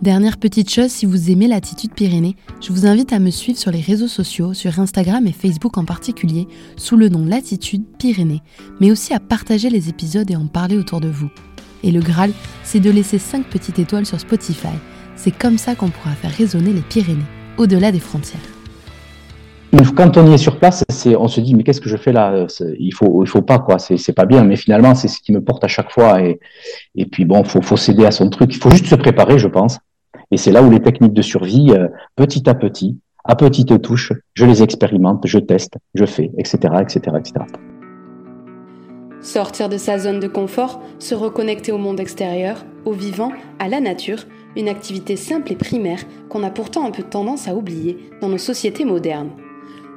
Dernière petite chose, si vous aimez l'attitude Pyrénées, je vous invite à me suivre sur les réseaux sociaux, sur Instagram et Facebook en particulier, sous le nom Latitude Pyrénées, mais aussi à partager les épisodes et en parler autour de vous. Et le Graal, c'est de laisser 5 petites étoiles sur Spotify. C'est comme ça qu'on pourra faire résonner les Pyrénées, au-delà des frontières. Quand on y est sur place, on se dit mais qu'est-ce que je fais là? Il faut, il faut pas quoi. C'est pas bien. Mais finalement, c'est ce qui me porte à chaque fois. Et, puis bon, faut, faut céder à son truc. Il faut juste se préparer, je pense. Et c'est là où les techniques de survie, euh, petit à petit, à petite touche, je les expérimente, je teste, je fais, etc., etc., etc. Sortir de sa zone de confort, se reconnecter au monde extérieur, au vivant, à la nature, une activité simple et primaire qu'on a pourtant un peu tendance à oublier dans nos sociétés modernes.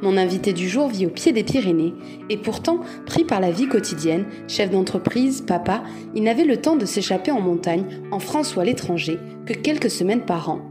Mon invité du jour vit au pied des Pyrénées et pourtant, pris par la vie quotidienne, chef d'entreprise, papa, il n'avait le temps de s'échapper en montagne, en France ou à l'étranger, que quelques semaines par an.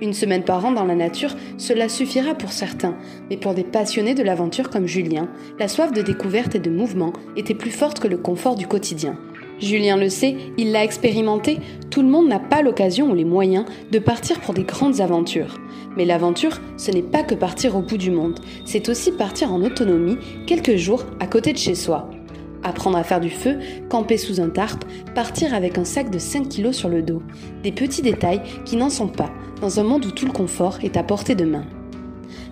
Une semaine par an dans la nature, cela suffira pour certains, mais pour des passionnés de l'aventure comme Julien, la soif de découverte et de mouvement était plus forte que le confort du quotidien. Julien le sait, il l'a expérimenté, tout le monde n'a pas l'occasion ou les moyens de partir pour des grandes aventures. Mais l'aventure, ce n'est pas que partir au bout du monde, c'est aussi partir en autonomie quelques jours à côté de chez soi. Apprendre à faire du feu, camper sous un tarp, partir avec un sac de 5 kilos sur le dos. Des petits détails qui n'en sont pas, dans un monde où tout le confort est à portée de main.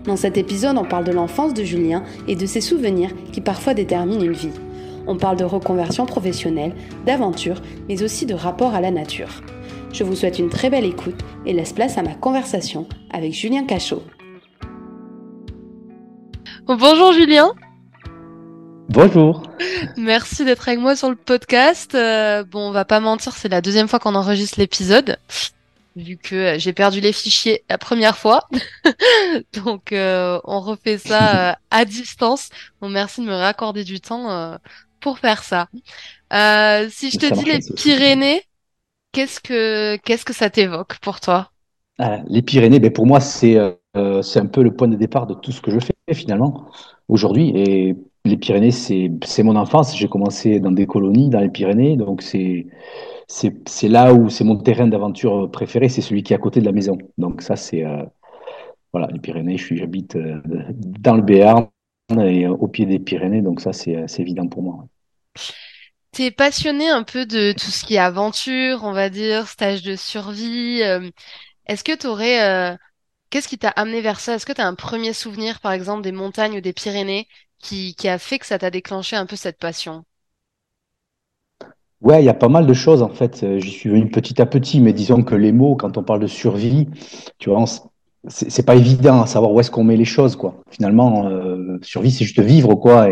Dans cet épisode, on parle de l'enfance de Julien et de ses souvenirs qui parfois déterminent une vie. On parle de reconversion professionnelle, d'aventure, mais aussi de rapport à la nature. Je vous souhaite une très belle écoute et laisse place à ma conversation avec Julien Cachot. Bonjour Julien. Bonjour. Merci d'être avec moi sur le podcast. Euh, bon, on va pas mentir, c'est la deuxième fois qu'on enregistre l'épisode, vu que euh, j'ai perdu les fichiers la première fois. Donc, euh, on refait ça à distance. Bon, merci de me raccorder du temps pour faire ça. Si je te dis les Pyrénées, qu'est-ce que qu'est-ce que ça t'évoque pour toi? Ah, Les Pyrénées, ben pour moi c'est c'est un peu le point de départ de tout ce que je fais finalement aujourd'hui. Et les Pyrénées, c'est mon enfance. J'ai commencé dans des colonies dans les Pyrénées, donc c'est là où c'est mon terrain d'aventure préféré, c'est celui qui est à côté de la maison. Donc ça c'est euh, voilà les Pyrénées. J'habite dans le Béarn et au pied des Pyrénées, donc ça c'est évident pour moi. Tu es passionné un peu de tout ce qui est aventure, on va dire, stage de survie. Euh, est-ce que tu aurais... Euh, qu'est-ce qui t'a amené vers ça? Est-ce que tu as un premier souvenir, par exemple, des montagnes ou des Pyrénées qui, a fait que ça t'a déclenché un peu cette passion? Ouais, il y a pas mal de choses en fait. Euh, j'y suis venu petit à petit, mais disons que les mots, quand on parle de survie, tu vois, c'est pas évident à savoir où est-ce qu'on met les choses, quoi. Finalement, euh, survie, c'est juste vivre, quoi,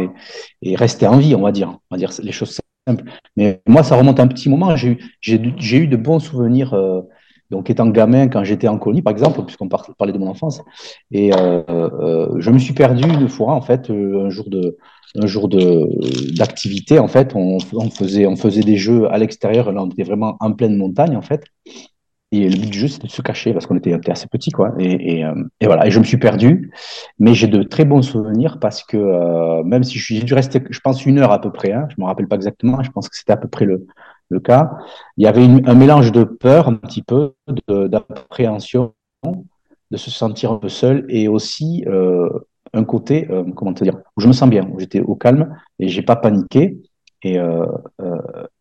et, rester en vie, on va dire. On va dire les choses simples. Mais moi, ça remonte à un petit moment. J'ai eu, eu de bons souvenirs, euh, donc étant gamin, quand j'étais en colonie, par exemple, puisqu'on parlait de mon enfance. Et euh, euh, je me suis perdu une fois, en fait, un jour de un jour de d'activité en fait on, faisait on faisait des jeux à l'extérieur là on était vraiment en pleine montagne en fait Et le but du jeu, c'était de se cacher parce qu'on était, assez petits, quoi. Et, euh, et, voilà. Et je me suis perdu, mais j'ai de très bons souvenirs parce que euh, même si j'ai dû rester, je pense une heure à peu près. Hein, je me rappelle pas exactement. Je pense que c'était à peu près le, le cas. Il y avait un mélange de peur, un petit peu, d'appréhension, de, se sentir un peu seul, et aussi euh, un côté, euh, comment te dire, où je me sens bien, où j'étais au calme et j'ai pas paniqué. Et, euh,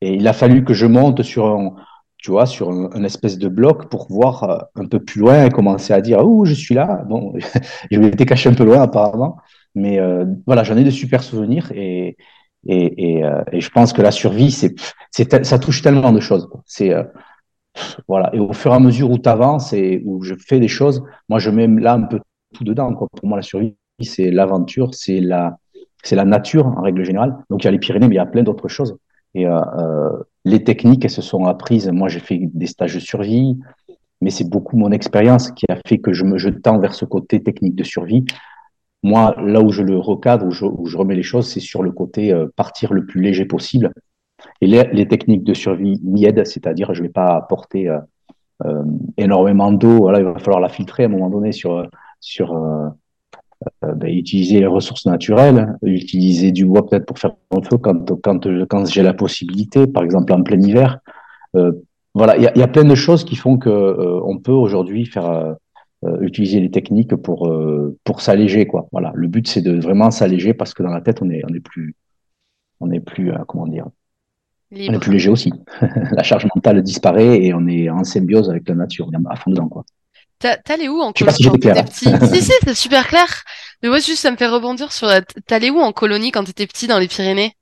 il a fallu que je monte sur un tu vois, sur un, espèce de bloc pour voir un peu plus loin et commencer à dire oh je suis là. Bon, je été caché un peu loin apparemment, mais voilà, j'en ai de super souvenirs et euh, et, je pense que la survie, c'est ça touche tellement de choses. C'est voilà, et au fur et à mesure où tu avances et où je fais des choses, moi je mets là un peu tout dedans. Pour moi, la survie, c'est l'aventure, c'est la c'est la nature en règle générale. Donc il y a les Pyrénées, mais il y a plein d'autres choses. Et euh, euh, les techniques, elles se sont apprises. Moi, j'ai fait des stages de survie, mais c'est beaucoup mon expérience qui a fait que je me je tends vers ce côté technique de survie. Moi, là où je le recadre, où je, remets les choses, c'est sur le côté euh, partir le plus léger possible. Et les, techniques de survie m'y aident, c'est-à-dire je ne vais pas apporter euh, euh, énormément d'eau. Voilà, il va falloir la filtrer à un moment donné sur sur ben, utiliser les ressources naturelles, utiliser du bois peut-être pour faire un feu quand, quand, j'ai la possibilité, par exemple en plein hiver. Voilà, il y a, y a, plein de choses qui font que on peut aujourd'hui faire utiliser les techniques pour pour s'alléger quoi. Voilà, le but c'est de vraiment s'alléger parce que dans la tête on est on est plus on est plus comment dire on est plus léger aussi. la charge mentale disparaît et on est en symbiose avec la nature, on est à fond dedans quoi. T'allais où en colonie quand t'étais petit Si, si, c'est super clair. Mais moi, juste, ça me fait rebondir sur. T'allais où en colonie quand t'étais petit dans les Pyrénées?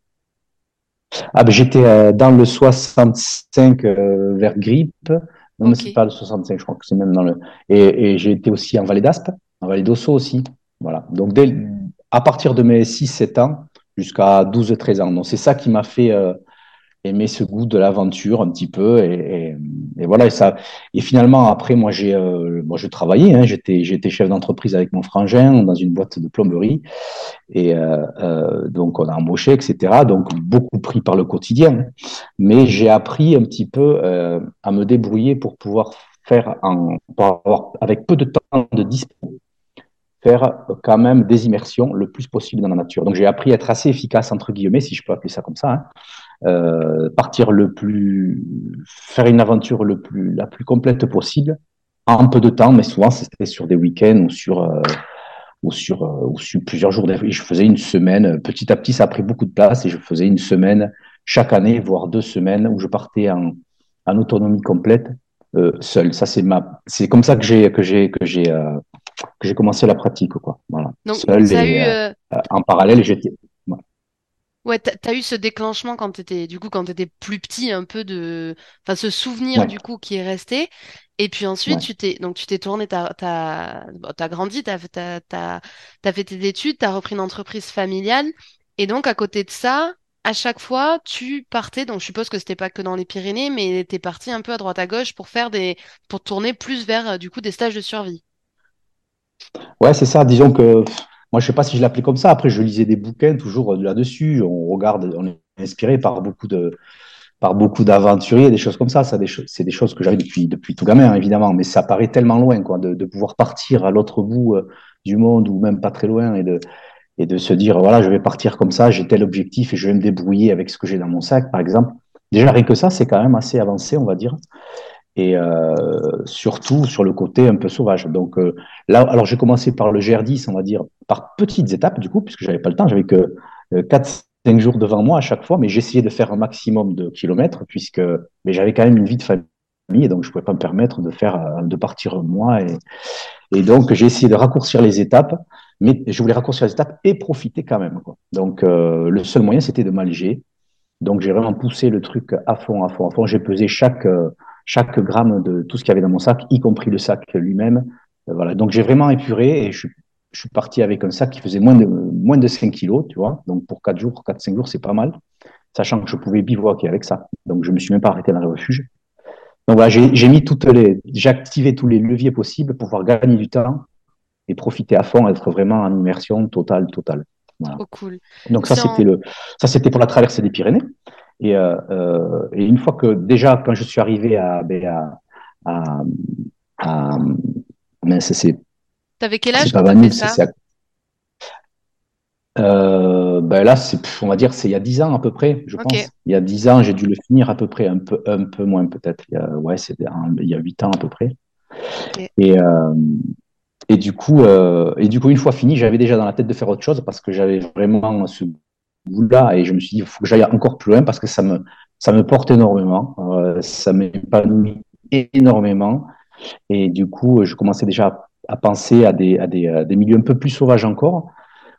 Ah, ben j'étais euh, dans le 65 euh, vers Grippe. Non, mais c'est pas le 65, je crois que c'est même dans le. Et, et j'ai été aussi en Vallée d'Aspe, en Vallée d'Osso aussi. Voilà. Donc, dès, à partir de mes 6-7 ans jusqu'à 12-13 ans. Donc, c'est ça qui m'a fait. Euh, aimer ce goût de l'aventure un petit peu et, et, voilà et ça et finalement après moi j'ai euh, moi je travaillais hein, j'étais j'étais chef d'entreprise avec mon frangin dans une boîte de plomberie. Et euh, euh, donc on a embauché etc donc beaucoup pris par le quotidien. Mais j'ai appris un petit peu euh, à me débrouiller pour pouvoir faire en pour avoir, avec peu de temps de dispo faire quand même des immersions le plus possible dans la nature. Donc j'ai appris à être assez efficace entre guillemets si je peux appeler ça comme ça hein, euh, partir le plus, faire une aventure le plus, la plus complète possible en peu de temps, mais souvent c'était sur des week-ends ou sur, euh, ou sur, euh, ou sur plusieurs jours. Et je faisais une semaine. Petit à petit, ça a pris beaucoup de place et je faisais une semaine chaque année, voire deux semaines, où je partais en, en autonomie complète euh, seul. Ça, c'est ma, c'est comme ça que j'ai, que j'ai, que j'ai, euh, que j'ai commencé la pratique, quoi. Voilà. Donc, seul et, eu, en parallèle, j'étais, Ouais, t'as as eu ce déclenchement quand t'étais, du coup, quand t'étais plus petit, un peu de, enfin, ce souvenir du coup qui est resté. Et puis ensuite, tu t'es, donc tu t'es tourné, t'as, t'as, t'as grandi, t'as, t'as, t'as, t'as fait tes études, t'as repris une entreprise familiale. Et donc, à côté de ça, à chaque fois, tu partais, donc je suppose que c'était pas que dans les Pyrénées, mais t'es parti un peu à droite à gauche pour faire des, pour tourner plus vers, du coup, des stages de survie. Ouais, c'est ça. Disons que moi, je sais pas si je l'appelais comme ça. Après, je lisais des bouquins toujours là-dessus. On regarde, on est inspiré par beaucoup de, par beaucoup d'aventuriers, des choses comme ça. ça c'est des choses que j'avais depuis, depuis tout gamin, évidemment. Mais ça paraît tellement loin, quoi, de, de pouvoir partir à l'autre bout euh, du monde ou même pas très loin et de, et de se dire, voilà, je vais partir comme ça, j'ai tel objectif et je vais me débrouiller avec ce que j'ai dans mon sac, par exemple. Déjà, rien que ça, c'est quand même assez avancé, on va dire et euh, surtout sur le côté un peu sauvage. Donc euh, là, alors j'ai commencé par le GR10, on va dire, par petites étapes du coup, puisque j'avais pas le temps, j'avais que euh, 4-5 jours devant moi à chaque fois, mais j'essayais de faire un maximum de kilomètres, puisque mais j'avais quand même une vie de famille, et donc je pouvais pas me permettre de faire euh, de partir moi, et, et donc j'ai essayé de raccourcir les étapes, mais je voulais raccourcir les étapes et profiter quand même. Quoi. Donc euh, le seul moyen, c'était de m'alléger. Donc j'ai vraiment poussé le truc à fond, à fond, à fond. J'ai pesé chaque chaque gramme de tout ce qu'il y avait dans mon sac, y compris le sac lui-même. Euh, voilà. Donc j'ai vraiment épuré et je, je, suis parti avec un sac qui faisait moins de, moins de 5 kilos, tu vois. Donc pour 4 jours, 4-5 jours, c'est pas mal, sachant que je pouvais bivouaquer avec ça. Donc je me suis même pas arrêté dans le refuge. Donc voilà, j'ai mis toutes les, j'ai activé tous les leviers possibles pour pouvoir gagner du temps et profiter à fond, être vraiment en immersion totale, totale. Voilà. cool. Donc ça, c'était le, ça c'était pour la traversée des Pyrénées. Et, euh, euh, et, une fois que déjà, quand je suis arrivé à, ben, à, à, à mais c'est. T'avais quel âge quand t'as ça euh, ben là, c'est, on va dire, c'est il y a 10 ans à peu près, je pense. Il y a 10 ans, j'ai dû le finir à peu près, un peu, un peu moins peut-être. Ouais, c'est il y a 8 ans à peu près. Et, euh, et, du coup, euh, et du coup, une fois fini, j'avais déjà dans la tête de faire autre chose parce que j'avais vraiment ce goût-là et je me suis dit, il faut que j'aille encore plus loin parce que ça me, ça me porte énormément, euh, ça m'épanouit énormément. Et du coup, je commençais déjà à penser à des, à des, à des milieux un peu plus sauvages encore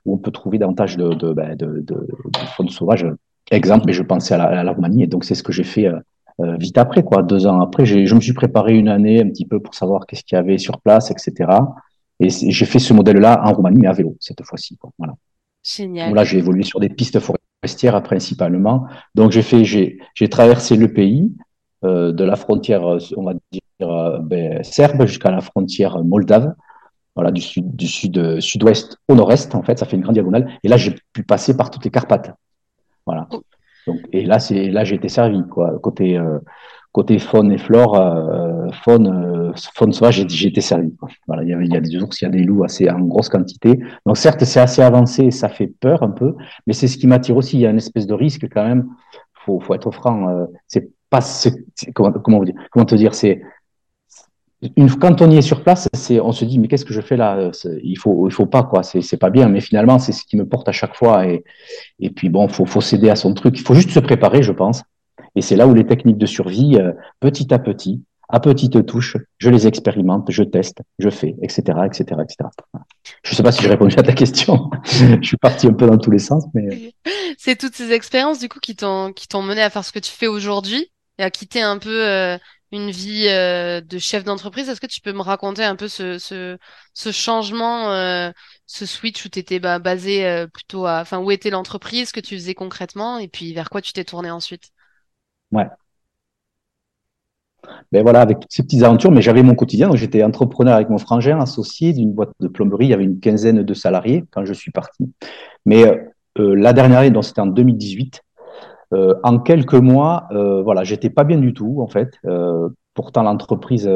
où on peut trouver davantage de, de, ben, de, de, faune sauvage. Exemple, mais je pensais à la, Roumanie, et donc c'est ce que j'ai fait euh, euh, vite après, quoi. Deux ans après, je me suis préparé une année un petit peu pour savoir qu'est-ce qu'il y avait sur place, etc. Et j'ai fait ce modèle-là en Roumanie, mais à vélo cette fois-ci. Voilà. Génial. là, j'ai évolué sur des pistes forestières principalement. Donc j'ai fait, j'ai, traversé le pays euh, de la frontière, on va dire euh, ben, serbe jusqu'à la frontière moldave voilà, du sud, du sud, euh, sud-ouest au nord-est, en fait, ça fait une grande diagonale. Et là, j'ai pu passer par toutes les Carpates. Voilà. Oh. Donc, et là, c'est, là, j'ai été servi, quoi. Côté, euh, côté faune et flore, euh, faune, faune sauvage, j'ai, été servi. Voilà. Il y a des ours, il y a des loups assez, en grosse quantité. Donc, certes, c'est assez avancé, ça fait peur un peu, mais c'est ce qui m'attire aussi. Il y a une espèce de risque quand même. Faut, faut être franc. Euh, c'est pas, comment, comment, comment te dire, c'est, quand on y est sur place, on se dit mais qu'est-ce que je fais là? Il faut, il faut pas quoi. C'est, c'est pas bien. Mais finalement, c'est ce qui me porte à chaque fois. Et, et puis bon, faut, faut céder à son truc. Il faut juste se préparer, je pense. Et c'est là où les techniques de survie, euh, petit à petit, à petite touche, je les expérimente, je teste, je fais, etc., etc., etc. Je sais pas si j'ai répondu à ta question. je suis parti un peu dans tous les sens, mais c'est toutes ces expériences du coup qui t'ont qui t'ont mené à faire ce que tu fais aujourd'hui et à quitter un peu euh, une vie euh, de chef d'entreprise. Est-ce que tu peux me raconter un peu ce, ce, ce changement, euh, ce switch où tu étais bah, basé euh, plutôt à... Enfin, où était l'entreprise, ce que tu faisais concrètement, et puis vers quoi tu t'es tourné ensuite? Ouais. Ben voilà, avec toutes ces petites aventures, mais j'avais mon quotidien. Donc j'étais entrepreneur avec mon frangin, associé d'une boîte de plomberie. Il y avait une quinzaine de salariés quand je suis parti. Mais la dernière année, donc c'était en 2018, euh, en quelques mois, euh, voilà, j'étais pas bien du tout en fait. Euh, pourtant, l'entreprise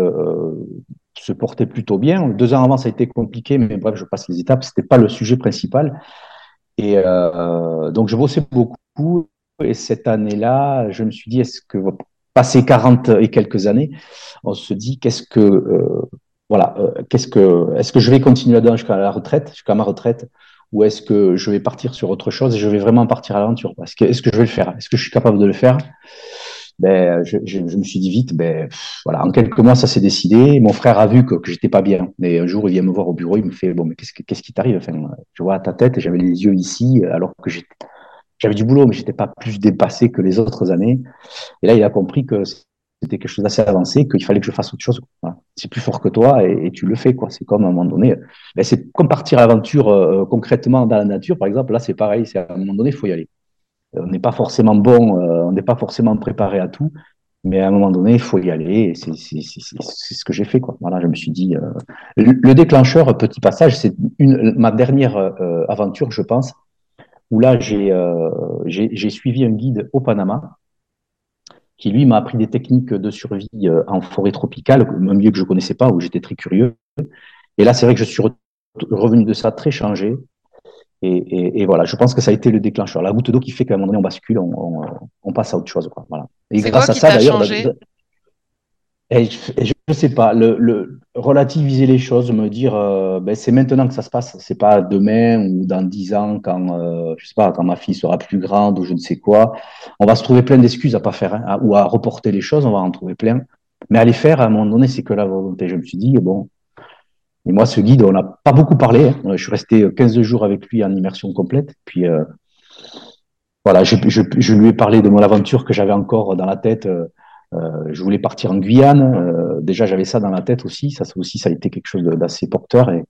se portait plutôt bien. Deux ans avant, ça a été compliqué, mais bref, je passe les étapes. C'était pas le sujet principal. Et donc, je bossais beaucoup. Et cette année-là, je me suis dit, est-ce que passer 40 et quelques années, on se dit, qu'est-ce que voilà, qu'est-ce que est-ce que je vais continuer là-dedans jusqu'à la retraite, jusqu'à ma retraite, ou est-ce que je vais partir sur autre chose et je vais vraiment partir à l'aventure? Est-ce que, est-ce que je vais le faire? Est-ce que je suis capable de le faire? Ben, je, je, je, me suis dit vite, ben, voilà, en quelques mois, ça s'est décidé. Mon frère a vu que, que j'étais pas bien. Mais un jour, il vient me voir au bureau, il me fait, bon, mais qu'est-ce, qu'est-ce qui t'arrive? Enfin, Je vois ta tête et j'avais les yeux ici, alors que j'avais du boulot, mais j'étais pas plus dépassé que les autres années. Et là, il a compris que c'était quelque chose d'assez avancé, qu'il fallait que je fasse autre chose. C'est plus fort que toi et, tu le fais. quoi. C'est comme à un moment donné, ben, c'est comme partir à l'aventure euh, concrètement dans la nature, par exemple. Là, c'est pareil. C'est à un moment donné, il faut y aller. Euh, on n'est pas forcément bon, euh, on n'est pas forcément préparé à tout, mais à un moment donné, il faut y aller. C'est ce que j'ai fait. Quoi. Voilà, je me suis dit. le déclencheur, petit passage, c'est ma dernière aventure, je pense, où là, j'ai suivi un guide au Panama qui lui m'a appris des techniques de survie euh, en forêt tropicale, un milieu que je connaissais pas, où j'étais très curieux. Et là, c'est vrai que je suis revenu de ça très changé. Et, et, voilà, je pense que ça a été le déclencheur, la goutte d'eau qui fait qu'à un moment donné, on bascule, on, on, passe à autre chose. Quoi. Voilà. Et grâce à ça, d'ailleurs, et je, ne sais pas, le, le, relativiser les choses, me dire, euh, ben, c'est maintenant que ça se passe, c'est pas demain ou dans dix ans quand, euh, je sais pas, quand ma fille sera plus grande ou je ne sais quoi. On va se trouver plein d'excuses à pas faire hein, ou à reporter les choses, on va en trouver plein. Mais à les faire, à un moment donné, c'est que la volonté. Je me suis dit, bon, et moi, ce guide, on n'a pas beaucoup parlé. Hein. Je suis resté 15 jours avec lui en immersion complète. Puis, euh, voilà, je, je, je, lui ai parlé de mon aventure que j'avais encore dans la tête. Euh, euh, je voulais partir en Guyane. Euh, déjà, j'avais ça dans la tête aussi. Ça, aussi, ça a été quelque chose d'assez porteur. Et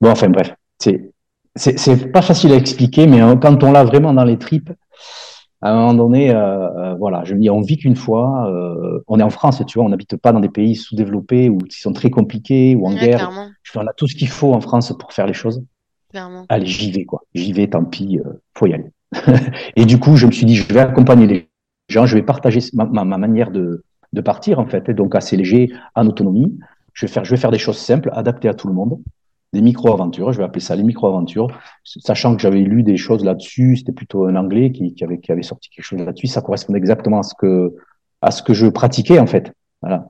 bon, enfin bref, c'est c'est pas facile à expliquer, mais hein, quand on l'a vraiment dans les tripes, à un moment donné, euh, voilà, je me dis, on vit qu'une fois. on est en France, tu vois, on n'habite pas dans des pays sous-développés ou qui sont très compliqués ou en guerre. on a tout ce qu'il faut en France pour faire les choses. Clairement. Allez, j'y vais, quoi. J'y vais, tant pis, faut y aller. et du coup, je me suis dit, je vais accompagner les je vais partager ma, ma, manière de, de partir en fait. Et donc assez léger, en autonomie. Je vais faire, je vais faire des choses simples, adaptées à tout le monde des micro-aventures, je vais appeler ça les micro-aventures, sachant que j'avais lu des choses là-dessus, c'était plutôt un anglais qui, qui, avait, qui avait sorti quelque chose là-dessus, ça correspondait exactement à ce que, à ce que je pratiquais en fait. Voilà.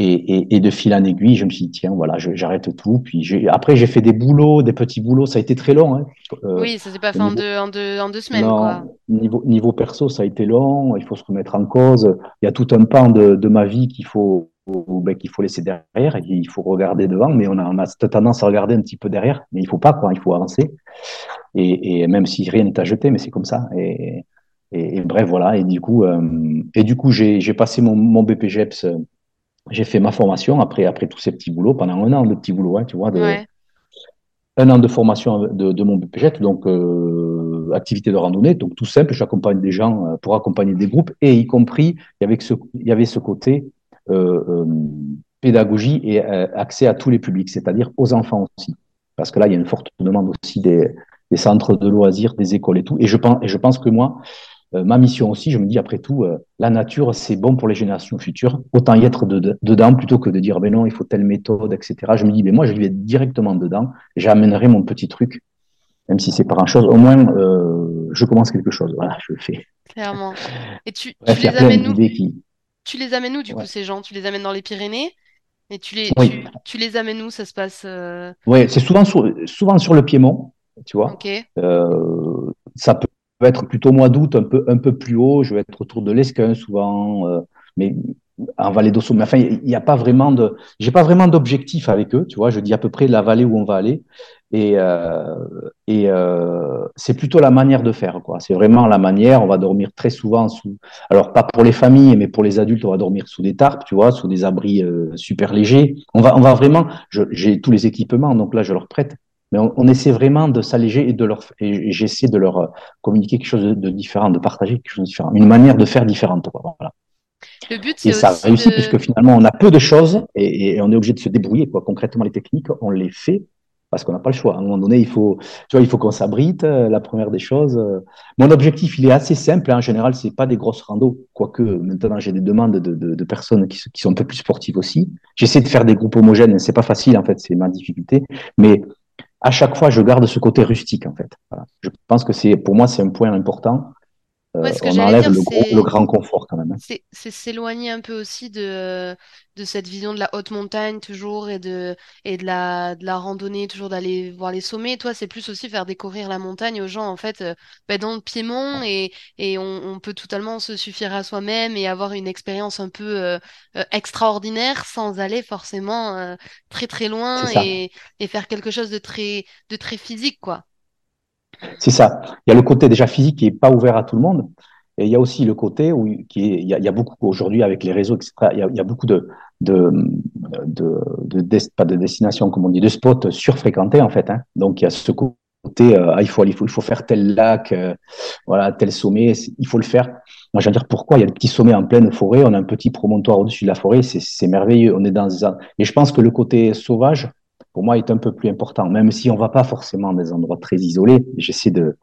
Et, et, et de fil en aiguille, je me suis dit, tiens, voilà, j'arrête tout. Puis après, j'ai fait des boulots, des petits boulots, ça a été très long. Hein. Euh, oui, ça s'est pas fait en, deux, en, deux, en deux semaines. Non, quoi. Niveau, niveau perso, ça a été long, il faut se remettre en cause. Il y a tout un pan de, de ma vie qu'il faut, ben, qu'il faut laisser derrière et il faut regarder devant, mais on a, on a cette tendance à regarder un petit peu derrière, mais il faut pas, quoi, il faut avancer. Et, et même si rien n'est à jeter, mais c'est comme ça. Et, et, bref, voilà. Et du coup, euh, et du coup, j'ai passé mon, mon BPGEPS, j'ai fait ma formation après, après tous ces petits boulots, pendant un an de petits boulots, hein, tu vois, de, un an de formation de, de mon BPGEPS, donc euh, activité de randonnée, donc tout simple, j'accompagne des gens euh, pour accompagner des groupes, et y compris, il y avait ce, il y avait ce côté euh, euh, pédagogie et accès à tous les publics, c'est-à-dire aux enfants aussi. Parce que là, il y a une forte demande aussi des, des centres de loisirs, des écoles et tout. Et je pense, et je pense que moi, ma mission aussi, je me dis après tout, la nature, c'est bon pour les générations futures. Autant y être dedans plutôt que de dire, ben non, il faut telle méthode, etc. Je me dis, ben moi, je vais directement dedans. J'amènerai mon petit truc, même si c'est pas grand-chose. Au moins, euh, je commence quelque chose. Voilà, je le fais. Clairement. Et tu, tu les amènes qui... Tu les amènes où, du coup, ces gens? Tu les amènes dans les Pyrénées? Et tu les, tu, les amènes où? Ça se passe euh Oui, c'est souvent sur, souvent sur le Piémont, tu vois. Euh, ça peut être plutôt mois d'août, un peu, un peu plus haut. Je vais être autour de l'Esquin souvent, euh, mais en vallée d'Ossau. Mais enfin, il n'y a pas vraiment de, j'ai pas vraiment d'objectif avec eux, tu vois. Je dis à peu près la vallée où on va aller. Et, euh, et euh, c'est plutôt la manière de faire, quoi. C'est vraiment la manière. On va dormir très souvent sous. Alors pas pour les familles, mais pour les adultes, on va dormir sous des tarpes, tu vois, sous des abris euh, super légers. On va, on va vraiment. J'ai tous les équipements, donc là je leur prête. Mais on, on essaie vraiment de s'alléger et de leur. Et j'essaie de leur communiquer quelque chose de, de, différent, de partager quelque chose de différent, une manière de faire différente. Quoi. Voilà. Le but, et ça réussit puisque finalement on a peu de choses et, et on est obligé de se débrouiller. Quoi. Concrètement, les techniques, on les fait parce qu'on n'a pas le choix. À un moment donné, il faut, tu vois, il faut qu'on s'abrite. Euh, la première des choses. Euh. Mon objectif, il est assez simple. Hein. En général, c'est pas des grosses randos, quoique maintenant j'ai des demandes de, de, de personnes qui, qui, sont un peu plus sportives aussi. J'essaie de faire des groupes homogènes. C'est pas facile en fait, c'est ma difficulté. Mais à chaque fois, je garde ce côté rustique en fait. Je pense que c'est, pour moi, c'est un point important. Ouais, ce que on enlève le, gros, le, grand confort quand même. Hein. C'est s'éloigner un peu aussi de, de cette vision de la haute montagne toujours et de, et de, la, de la randonnée, toujours d'aller voir les sommets. Toi, c'est plus aussi faire découvrir la montagne aux gens en fait euh, bah, dans le Piémont et, et on, on, peut totalement se suffire à soi-même et avoir une expérience un peu euh, euh, extraordinaire sans aller forcément euh, très très loin et, et faire quelque chose de très, de très physique quoi. C'est ça. Il y a le côté déjà physique qui est pas ouvert à tout le monde. Et il y a aussi le côté où qui est, il, y a, beaucoup aujourd'hui avec les réseaux, etc. Il y a, beaucoup de, de, de, pas de destinations, comme on dit, de spots surfréquentés en fait. Hein. Donc il y a ce côté, euh, ah, il, faut, il, faut, il faut faire tel lac, euh, voilà, tel sommet, il faut le faire. Moi, veux dire pourquoi? Il y a des petits sommets en pleine forêt, on a un petit promontoire au-dessus de la forêt, c'est merveilleux. On est dans et je pense que le côté sauvage, pour moi, est un peu plus important, même si on va pas forcément dans des endroits très isolés. J'essaie de,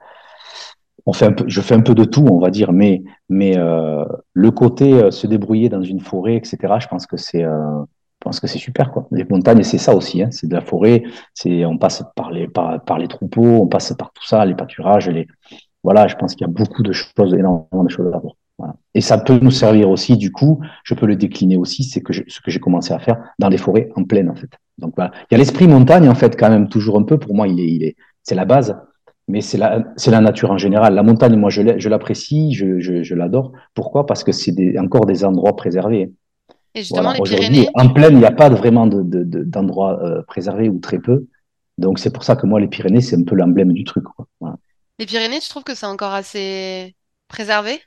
on fait un peu, je fais un peu de tout, on va dire, mais, mais euh, le côté euh, se débrouiller dans une forêt, etc. Je pense que c'est, euh, je pense que c'est super, quoi. Les montagnes, c'est ça aussi, hein, c'est de la forêt. C'est, on passe par les, par, par, les troupeaux, on passe par tout ça, les pâturages, les, voilà. Je pense qu'il y a beaucoup de choses, énormément de choses à voir. Voilà. Et ça peut nous servir aussi, du coup, je peux le décliner aussi, c'est que je, ce que j'ai commencé à faire dans les forêts en pleine, en fait. Donc voilà, il y a l'esprit montagne en fait quand même toujours un peu. Pour moi, il est, il est, c'est la base, mais c'est la, c'est la nature en général. La montagne, moi, je l'apprécie, je, je, je l'adore. Pourquoi? Parce que c'est des, encore des endroits préservés. Et justement, voilà. les Pyrénées? En pleine, il n'y a pas vraiment de, de, de, d'endroits euh, préservés ou très peu. Donc c'est pour ça que moi, les Pyrénées, c'est un peu l'emblème du truc. Quoi. Voilà. Les Pyrénées, tu trouves que c'est encore assez préservé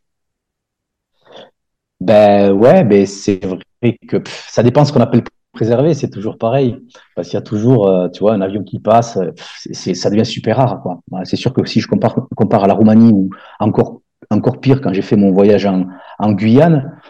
Ben ouais, ben c'est vrai que ça dépend ce qu'on appelle préserver, c'est toujours pareil. Parce qu'il y a toujours, euh, tu vois, un avion qui passe, c'est, ça devient super rare. Quoi. C'est sûr que si je compare, compare à la Roumanie ou encore, encore pire quand j'ai fait mon voyage en, Guyane,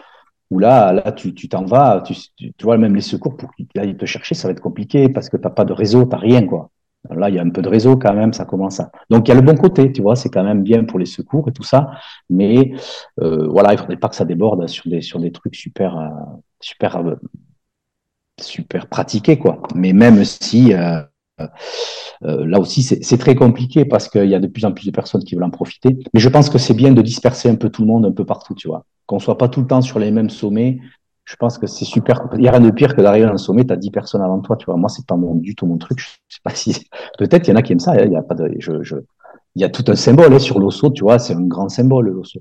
où là, là tu, t'en vas, tu, vois, même les secours pour qu'ils aillent te chercher, ça va être compliqué parce que tu n'as pas de réseau, tu n'as rien. Quoi. Là, il y a un peu de réseau quand même, ça commence à. Donc, il y a le bon côté, tu vois, c'est quand même bien pour les secours et tout ça. Mais euh, voilà, il ne faudrait pas que ça déborde sur des, sur des trucs super, euh, super, euh, super pratiqués, quoi. Mais même si, là aussi, c'est très compliqué parce qu'il y a de plus en plus de personnes qui veulent en profiter. Mais je pense que c'est bien de disperser un peu tout le monde un peu partout, tu vois. Qu'on soit pas tout le temps sur les mêmes sommets, je pense que c'est super. Il n'y a rien de pire que d'arriver à un sommet, tu as 10 personnes avant toi, tu vois. Moi, c'est pas mon, du tout mon truc. Je sais pas si, peut-être il y en a qui aiment ça. Hein. Il y a pas de, je, je, il y a tout un symbole hein, sur l'osso, tu vois. C'est un grand symbole, l'osso.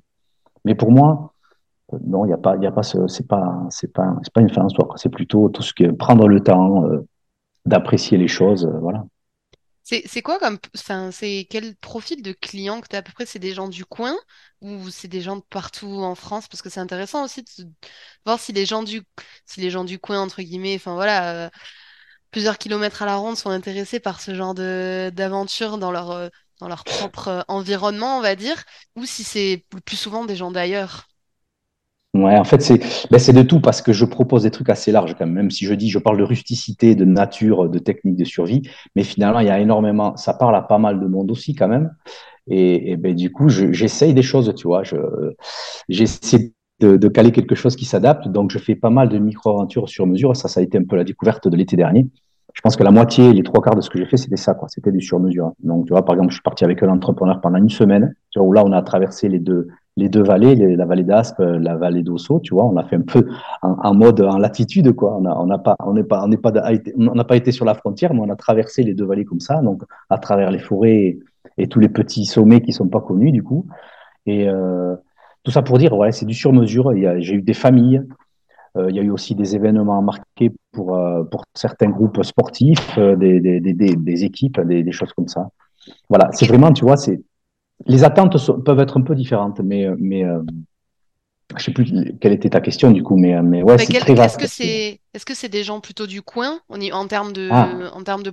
Mais pour moi, euh, non, il n'y a pas, il y a pas ce, c'est pas, c'est pas, c'est pas une fin en soi. C'est plutôt tout ce qui est prendre le temps euh, d'apprécier les choses, euh, voilà. C'est quoi comme. Enfin, c'est quel profil de client que tu à peu près C'est des gens du coin ou c'est des gens de partout en France? Parce que c'est intéressant aussi de voir si les gens du, si les gens du coin, entre guillemets, enfin voilà, euh, plusieurs kilomètres à la ronde sont intéressés par ce genre d'aventure dans leur, euh, dans leur propre euh, environnement, on va dire, ou si c'est plus souvent des gens d'ailleurs. Ouais, en fait, c'est ben, de tout parce que je propose des trucs assez larges quand même. Même si je dis, je parle de rusticité, de nature, de technique de survie, mais finalement, il y a énormément, ça parle à pas mal de monde aussi quand même. Et, et ben, du coup, j'essaye des choses, tu vois. J'essaie de, de, caler quelque chose qui s'adapte. Donc, je fais pas mal de micro-aventures sur mesure. Ça, ça a été un peu la découverte de l'été dernier. Je pense que la moitié, les trois quarts de ce que j'ai fait, c'était ça, quoi. C'était du sur mesure. Donc, tu vois, par exemple, je suis parti avec un entrepreneur pendant une semaine, tu vois, où là, on a traversé les deux, les deux vallées, la vallée d'Aspe, la vallée d'Osso, tu vois, on a fait un peu en, mode en latitude, quoi. On n'a on pas, on n'est pas, on n'est pas, on n'a pas été sur la frontière, mais on a traversé les deux vallées comme ça, donc à travers les forêts et, tous les petits sommets qui sont pas connus du coup. Et euh, tout ça pour dire, voilà, c'est du sur mesure. J'ai eu des familles, euh, il y a eu aussi des événements marqués pour euh, pour certains groupes sportifs, des, des, des, des, équipes, des choses comme ça. Voilà, c'est vraiment, tu vois, c'est les attentes peuvent être un peu différentes, mais, mais euh, je sais plus quelle était ta question du coup, mais, mais ouais, c'est très vaste. Est-ce que c'est des gens plutôt du coin? En termes de ah. en termes de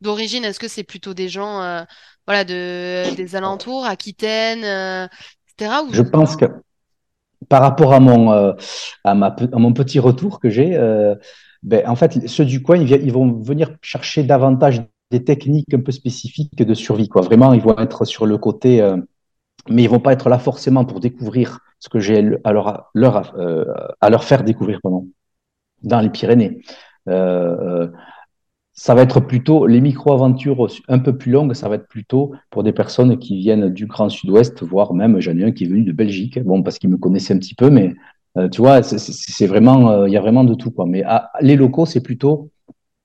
d'origine Est-ce que c'est plutôt des gens euh, voilà de des alentours, Aquitaine, euh, etc. je pense que par rapport à mon à ma à mon petit retour que j'ai, ben, en fait ceux du coin ils, ils vont venir chercher davantage des techniques un peu spécifiques de survie. Quoi. Vraiment, ils vont être sur le côté, euh, mais ils vont pas être là forcément pour découvrir ce que j'ai à leur, euh, à leur faire découvrir dans les Pyrénées. Euh, ça va être plutôt les micro-aventures un peu plus longues, ça va être plutôt pour des personnes qui viennent du Grand Sud-Ouest, voire même j'en ai un qui est venu de Belgique, bon parce qu'il me connaissait un petit peu, mais tu vois, c'est vraiment, il y a vraiment de tout quoi. Mais ah, les locaux, c'est plutôt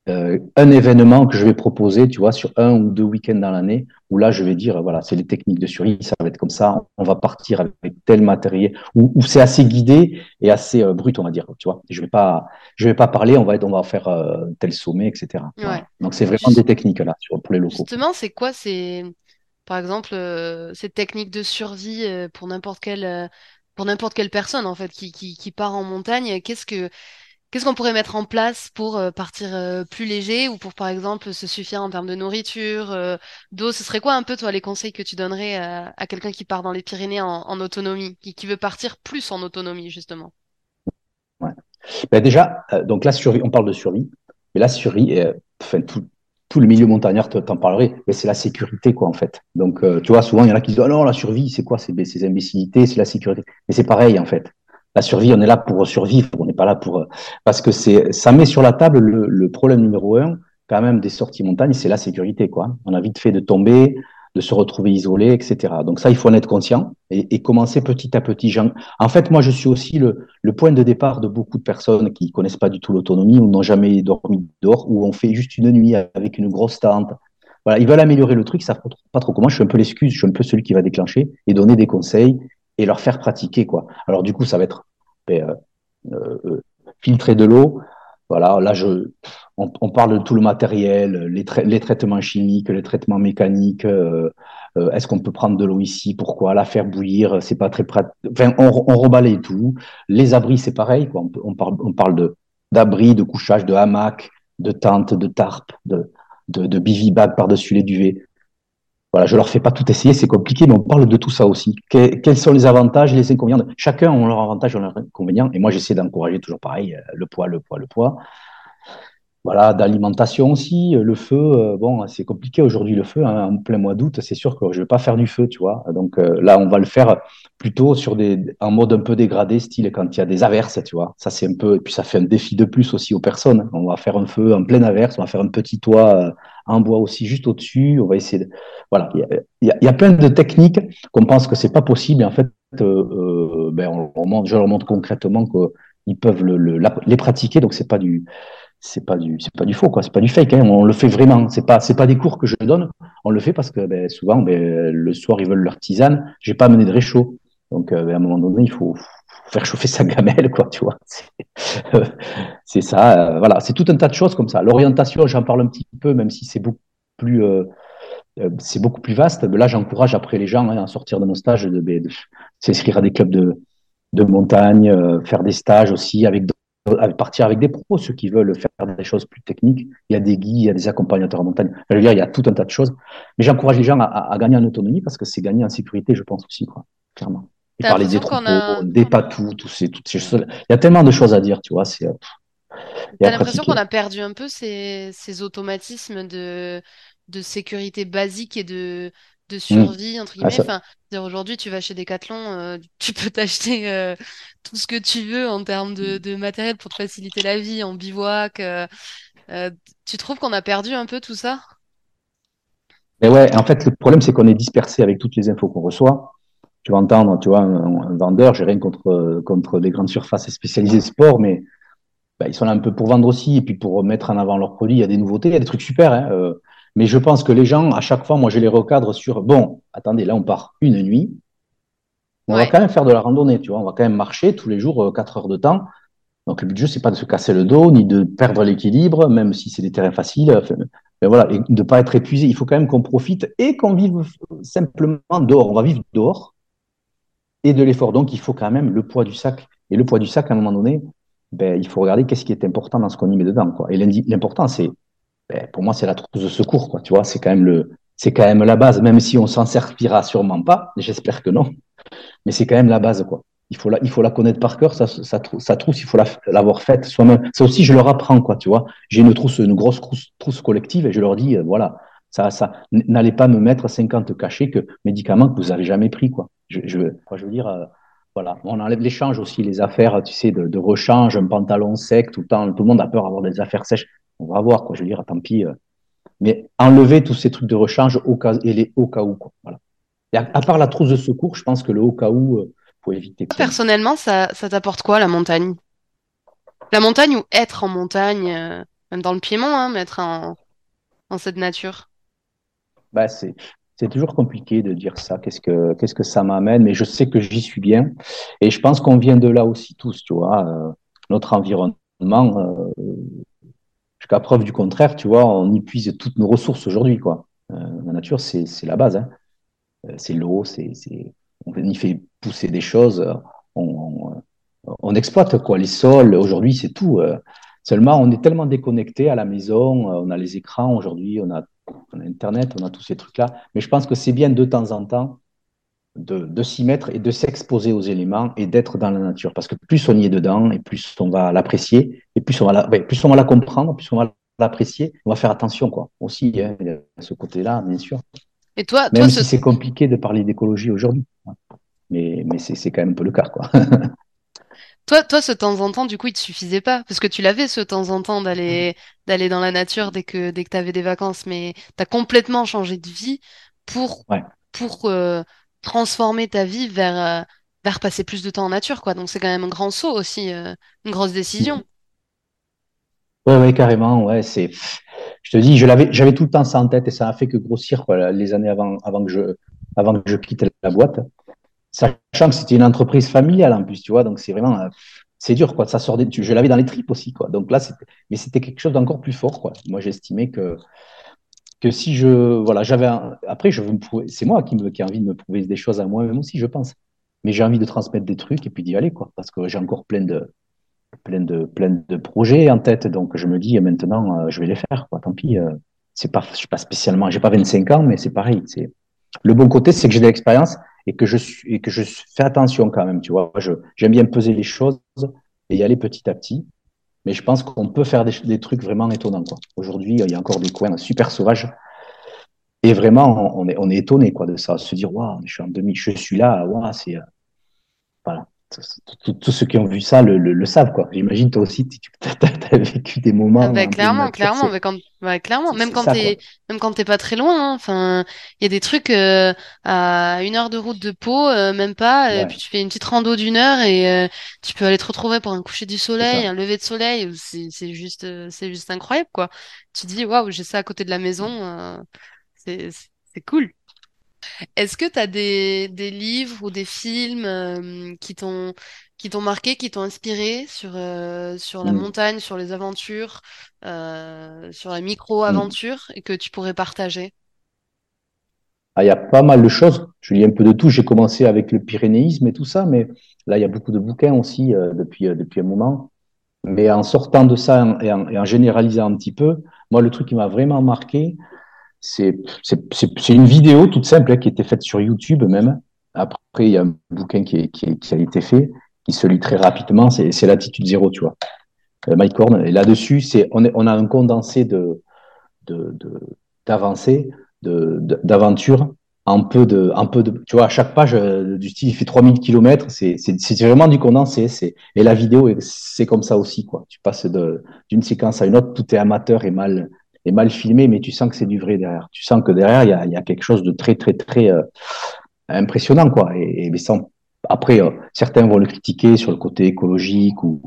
euh, un événement que je vais proposer, tu vois, sur un ou deux week-ends dans l'année, où là, je vais dire, voilà, c'est les techniques de survie, ça va être comme ça, on va partir avec tel matériel, où, c'est assez guidé et assez euh, brut, on va dire, tu vois. Je vais pas, je vais pas parler, on va, être, on va faire euh, tel sommet, etc. Donc, c'est vraiment des techniques là pour les locaux. Justement, c'est quoi, c'est, par exemple, ces techniques de survie pour n'importe quelle, pour n'importe quelle personne en fait qui, qui, qui part en montagne. Qu'est-ce que Qu'est-ce qu'on pourrait mettre en place pour euh, partir euh, plus léger ou pour, par exemple, se suffire en termes de nourriture, euh, d'eau? Ce serait quoi un peu, toi, les conseils que tu donnerais à, quelqu'un qui part dans les Pyrénées en, autonomie, qui, veut partir plus en autonomie, justement? Ouais. ben Déjà, donc là, survie, on parle de survie, mais la survie, enfin, tout, le milieu montagnard t'en parlerait, mais c'est la sécurité, quoi, en fait. Donc, tu vois, souvent, il y en a qui disent, oh non, la survie, c'est quoi? C'est ces imbécilités, c'est la sécurité. Mais c'est pareil, en fait la survie, on est là pour survivre, on n'est pas là pour parce que c'est ça met sur la table le, problème numéro un quand même des sorties montagne, c'est la sécurité quoi. On a vite fait de tomber, de se retrouver isolé, etc. Donc ça, il faut en être conscient et, commencer petit à petit. En fait, moi, je suis aussi le, point de départ de beaucoup de personnes qui connaissent pas du tout l'autonomie ou n'ont jamais dormi dehors ou ont fait juste une nuit avec une grosse tente. Voilà, ils veulent améliorer le truc, ça savent pas trop comment. Je suis un peu l'excuse, je suis un peu celui qui va déclencher et donner des conseils et leur faire pratiquer quoi. Alors du coup, ça va être euh, euh, filtrer de l'eau. Voilà, là, je, on, parle de tout le matériel, les, traitements chimiques, les traitements mécaniques. Euh, est-ce qu'on peut prendre de l'eau ici? Pourquoi? La faire bouillir C'est pas très pratique. Enfin, on, on rebalaye tout. Les abris, c'est pareil. Quoi. On, parle, on parle de d'abris, de couchage, de hamac, de tente, de tarpe, de, de, de bivy-bag par-dessus les duvets. Voilà, je leur fais pas tout essayer, c'est compliqué, mais on parle de tout ça aussi. quels sont les avantages, les inconvénients? Chacun a leurs avantages, leurs inconvénients, et moi j'essaie d'encourager toujours pareil, euh, le poids, le poids, le poids. Voilà, d'alimentation aussi. Le feu, euh, bon, c'est compliqué aujourd'hui le feu, hein, en plein mois d'août, c'est sûr que je vais pas faire du feu, tu vois. Donc euh, là, on va le faire plutôt sur des, en mode un peu dégradé, style quand il y a des averses, tu vois. Ça, c'est un peu, et puis ça fait un défi de plus aussi aux personnes. On va faire un feu en pleine averse, on va faire un petit toit euh, en bois aussi juste au-dessus. On va essayer voilà, il y a, plein de techniques qu'on pense que c'est pas possible. Et en fait, ben, je leur montre concrètement qu'ils peuvent le, le, les pratiquer. Donc c'est pas du c'est pas du c'est pas du faux quoi. C'est pas du fake hein. on le fait vraiment. C'est pas c'est pas des cours que je donne. On le fait parce que ben, souvent ben, le soir ils veulent leur tisane. J'ai pas amené de réchaud. Donc euh, ben, à un moment donné il faut, faire chauffer sa gamelle quoi tu vois. C'est ça euh, voilà. C'est tout un tas de choses comme ça. L'orientation j'en parle un petit peu même si c'est beaucoup plus euh, c'est beaucoup plus vaste. Là j'encourage après les gens hein, à sortir de mon stage de, de, de s'inscrire à des clubs de de montagne faire des stages aussi avec partir avec des pros, ceux qui veulent faire des choses plus techniques. Il y a des guides, il y a des accompagnateurs en montagne. Je veux dire, il y a tout un tas de choses. Mais j'encourage les gens à, gagner en autonomie parce que c'est gagner en sécurité, je pense aussi, quoi, clairement. Et parler des troupeaux, des patous, tous ces, toutes ces choses. Il y a tellement de choses à dire, tu vois. C'est. T'as l'impression qu'on a perdu un peu ces, ces automatismes de, de sécurité basique et de, de mmh. survie, entre ah, guillemets. Enfin, aujourd'hui, tu vas chez Decathlon, euh, tu peux t'acheter euh, tout ce que tu veux en termes de, de, matériel pour te faciliter la vie, en bivouac. Euh, tu trouves qu'on a perdu un peu tout ça? Mais ouais, en fait, le problème, c'est qu'on est dispersé avec toutes les infos qu'on reçoit. Tu vas entendre, tu vois, un, vendeur, j'ai rien contre, contre les grandes surfaces spécialisées sport, mais bah, ils sont là un peu pour vendre aussi et puis pour mettre en avant leurs produits. Il y a des nouveautés, il y a des trucs super. Hein, mais je pense que les gens, à chaque fois, moi, je les recadre sur bon, attendez, là, on part une nuit. On va quand même faire de la randonnée, tu vois. On va quand même marcher tous les jours, 4 euh, heures de temps. Donc, le but du jeu, c'est pas de se casser le dos, ni de perdre l'équilibre, même si c'est des terrains faciles. mais voilà, et de ne pas être épuisé. Il faut quand même qu'on profite et qu'on vive simplement dehors. On va vivre dehors et de l'effort. Donc, il faut quand même le poids du sac. Et le poids du sac, à un moment donné, ben, il faut regarder qu'est-ce qui est important dans ce qu'on y met dedans. Quoi. Et l'important, c'est ben, pour moi, c'est la trousse de secours, quoi. Tu vois, c'est quand même le, c'est quand même la base, même si on s'en servira sûrement pas. J'espère que non, mais c'est quand même la base, quoi. Il faut la, il faut la connaître par cœur, ça, ça, ça trousse, il faut l'avoir faite soi-même. Ça aussi, je leur apprends, quoi. Tu vois, j'ai une trousse, une grosse trousse, collective, et je leur dis, euh, voilà, ça, ça, n'allez pas me mettre 50 cachets que médicaments que vous avez jamais pris, quoi. Je veux dire. Euh, voilà, on enlève l'échange aussi, les affaires, tu sais, de, de, rechange, un pantalon sec, tout le temps, tout le monde a peur d'avoir des affaires sèches on va voir, quoi. Je veux dire, tant pis. Euh. Mais enlever tous ces trucs de rechange au cas, et les au cas où, quoi. Voilà. Et à, part la trousse de secours, je pense que le au cas où, euh, faut éviter. Personnellement, ça, ça t'apporte quoi, la montagne? La montagne ou être en montagne, euh, même dans le Piémont, hein, mais être en, en cette nature? Bah, c'est, c'est toujours compliqué de dire ça. Qu'est-ce que, qu'est-ce que ça m'amène Mais je sais que j'y suis bien. Et je pense qu'on vient de là aussi tous, tu vois. Euh, notre environnement, euh, Jusqu'à preuve du contraire, tu vois, on épuise toutes nos ressources aujourd'hui, quoi. Euh, la nature, c'est la base. Hein. Euh, c'est l'eau, on y fait pousser des choses, on, on, exploite quoi. Les sols, aujourd'hui, c'est tout. Euh. Seulement, on est tellement déconnecté à la maison, on a les écrans aujourd'hui, on a, on a Internet, on a tous ces trucs-là. Mais je pense que c'est bien de temps en temps de, s'y mettre et de s'exposer aux éléments et d'être dans la nature. Parce que plus on y est dedans et plus on va l'apprécier et plus on va la, plus on va la comprendre, plus on va l'apprécier. On va faire attention, quoi. Aussi, hein, ce côté-là, bien sûr. Et toi, même si c'est compliqué de parler d'écologie aujourd'hui, mais, mais c'est quand même un peu le cas, quoi. Toi, toi, ce temps en temps, du coup, il te suffisait pas, parce que tu l'avais ce temps en temps d'aller d'aller dans la nature dès que dès que tu avais des vacances, mais tu as complètement changé de vie pour pour euh, transformer ta vie vers, euh, vers passer plus de temps en nature, quoi. Donc c'est quand même un grand saut aussi, euh, une grosse décision. Ouais, ouais, carrément, ouais, c'est, je te dis, je l'avais, j'avais tout le temps ça en tête et ça a fait que grossir, quoi, les années avant, avant que je, avant que je quitte la boîte. Sachant que c'était une entreprise familiale en plus, tu vois, donc c'est vraiment, euh, c'est dur, quoi, ça sort je l'avais dans les tripes aussi, quoi. Donc là, mais c'était quelque chose d'encore plus fort, quoi. Moi, j'estimais que, que si je voilà j'avais après je veux me prouver c'est moi qui me qui ai envie de me prouver des choses à moi-même aussi je pense. Mais j'ai envie de transmettre des trucs et puis d'y aller quoi. Parce que j'ai encore plein de plein de plein de projets en tête. Donc je me dis maintenant euh, je vais les faire quoi. Tant pis euh, c'est pas je suis pas spécialement j'ai pas 25 ans mais c'est pareil. C'est le bon côté c'est que j'ai de l'expérience et que je suis et que je fais attention quand même tu vois. J'aime bien peser les choses et y aller petit à petit mais je pense qu'on peut faire des, trucs vraiment étonnants. Aujourd'hui, il y a encore des coins super sauvages. Et vraiment, on est, on est étonné quoi, de ça, se dire, waouh, je suis en demi, je suis là, waouh, c'est. Euh, voilà tous ceux qui ont vu ça le, savent quoi. J'imagine toi aussi tu as, vécu des moments. Ah bah, clairement, clairement, quand, clairement, même quand t'es même quand t'es pas très loin. Hein. Enfin, il y a des trucs euh, à une heure de route de Pau, euh, même pas. Et puis tu fais une petite rando d'une heure et euh, tu peux aller te retrouver pour un coucher du soleil, un lever de soleil. C'est juste c'est juste incroyable quoi. Tu dis waouh, j'ai ça à côté de la maison. c'est c'est cool. Est-ce que tu as des, des, livres ou des films euh, qui t'ont qui t'ont marqué, qui t'ont inspiré sur, euh, sur la mm. montagne, sur les aventures, euh, sur la micro-aventure et que tu pourrais partager? Ah, Il y a pas mal de choses. Je lis un peu de tout. J'ai commencé avec le pyrénéisme et tout ça, mais là, il y a beaucoup de bouquins aussi depuis, depuis un moment. Mais en sortant de ça et en, et en, généralisant un petit peu, moi, le truc qui m'a vraiment marqué, c'est une vidéo toute simple hein, qui été faite sur YouTube même. Après, il y a un bouquin qui, qui, qui a été fait, qui se lit très rapidement, c'est l'attitude zéro, tu vois. Euh, Mike Horn. Et là-dessus, c'est on, on, a un condensé de d'avancées, de, d'aventures, un peu de, un peu de, tu vois, à chaque page euh, du style, il fait 3000 km, c'est vraiment du condensé. C'est et la vidéo, c'est comme ça aussi, quoi. Tu passes d'une séquence à une autre, tout est amateur et mal mal filmé, mais tu sens que c'est du vrai derrière. Tu sens que derrière, il y a, quelque chose de très, très, très euh, impressionnant, quoi. Et, mais sans, après, euh, certains vont le critiquer sur le côté écologique ou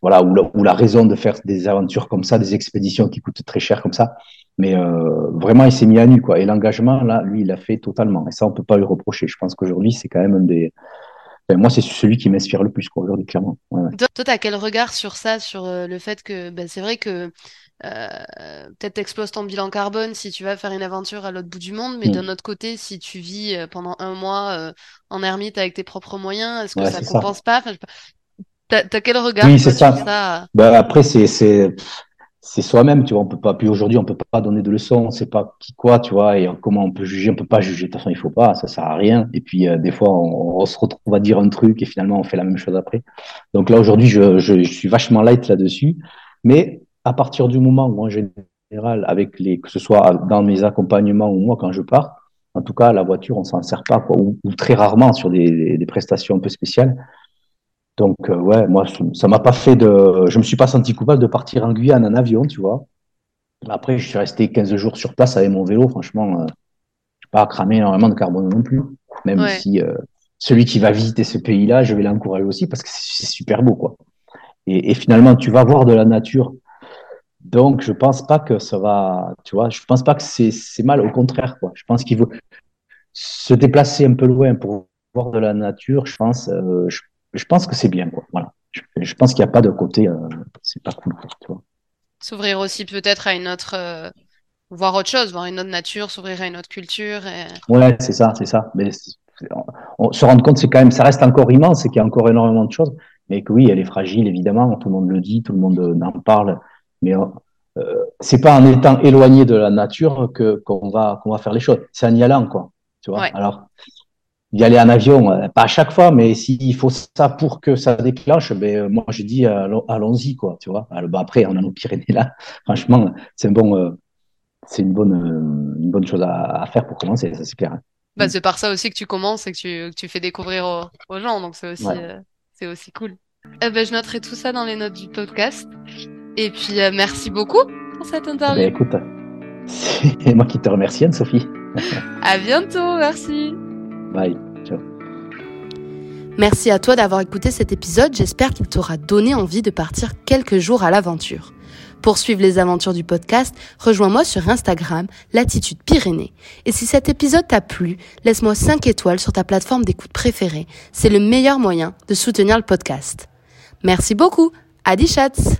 voilà, ou la, raison de faire des aventures comme ça, des expéditions qui coûtent très cher comme ça. Mais euh, vraiment, il s'est mis à nu, quoi. Et l'engagement, là, lui, il l'a fait totalement. Et ça, on peut pas lui reprocher. Je pense qu'aujourd'hui, c'est quand même un des, moi, c'est celui qui m'inspire le plus aujourd'hui, clairement. Toi, tu as quel regard sur ça, sur le fait que ben, c'est vrai que euh, peut-être exploses ton bilan carbone si tu vas faire une aventure à l'autre bout du monde, mais mm. d'un autre côté, si tu vis euh, pendant un mois euh, en ermite avec tes propres moyens, est-ce que ça compense pas, T'as quel regard oui, c'est ça. Bah, après, c'est c'est soi-même, tu vois. On peut pas. Puis aujourd'hui, on peut pas donner de leçons. On sait pas qui quoi, tu vois. Et comment on peut juger On peut pas juger. De toute façon, il faut pas. Ça sert à rien. Et puis des fois, on, se retrouve à dire un truc et finalement, on fait la même chose après. Donc là, aujourd'hui, je, je, je, suis vachement light là-dessus. Mais à partir du moment où, en général, avec les, que ce soit dans mes accompagnements ou moi quand je pars, en tout cas, la voiture, on s'en sert pas, quoi, ou, très rarement sur des, prestations un peu spéciales. Donc, euh, ouais, moi, ça m'a pas fait de. Je me suis pas senti coupable de partir en Guyane en avion, tu vois. Après, je suis resté 15 jours sur place avec mon vélo. Franchement, euh, je n'ai pas cramé énormément de carbone non plus. Même si euh, celui qui va visiter ce pays-là, je vais l'encourager aussi parce que c'est super beau, quoi. Et, et, finalement, tu vas voir de la nature donc, je pense pas que ça va, tu vois, je pense pas que c'est mal, au contraire, quoi. Je pense qu'il faut se déplacer un peu loin pour voir de la nature, je pense, euh, je, pense que c'est bien, quoi. Voilà. Je, pense qu'il n'y a pas de côté, euh, c'est pas cool, tu vois. S'ouvrir aussi peut-être à une autre, euh, voir autre chose, voir une autre nature, s'ouvrir à une autre culture. Et... Ouais, c'est ça, c'est ça. Mais on, se rend compte, c'est quand même, ça reste encore immense, c'est qu'il y a encore énormément de choses, mais que oui, elle est fragile, évidemment, tout le monde le dit, tout le monde en parle. Mais euh, c'est pas en étant éloigné de la nature que qu'on va qu'on va faire les choses. C'est en y allant, quoi. Tu vois? Alors, y aller en avion, euh, pas à chaque fois, mais s'il faut ça pour que ça déclenche, ben euh, moi je dis allons-y, quoi. Tu vois? Alors, ben, après, on a nos Pyrénées là. Franchement, c'est un bon, c'est une bonne une bonne chose à, faire pour commencer. Ça c'est clair. Hein. Bah, c'est par ça aussi que tu commences et que tu, que tu fais découvrir aux, gens, donc c'est aussi c'est aussi cool. Ben, je noterai tout ça dans les notes du podcast. Et puis, euh, merci beaucoup pour cette interview. Eh ben, écoute, c'est moi qui te remercie, Anne-Sophie. à bientôt, merci. Bye, ciao. Merci à toi d'avoir écouté cet épisode. J'espère qu'il t'aura donné envie de partir quelques jours à l'aventure. Pour suivre les aventures du podcast, rejoins-moi sur Instagram, Latitude Pyrénées. Et si cet épisode t'a plu, laisse-moi 5 étoiles sur ta plateforme d'écoute préférée. C'est le meilleur moyen de soutenir le podcast. Merci beaucoup. Adi chats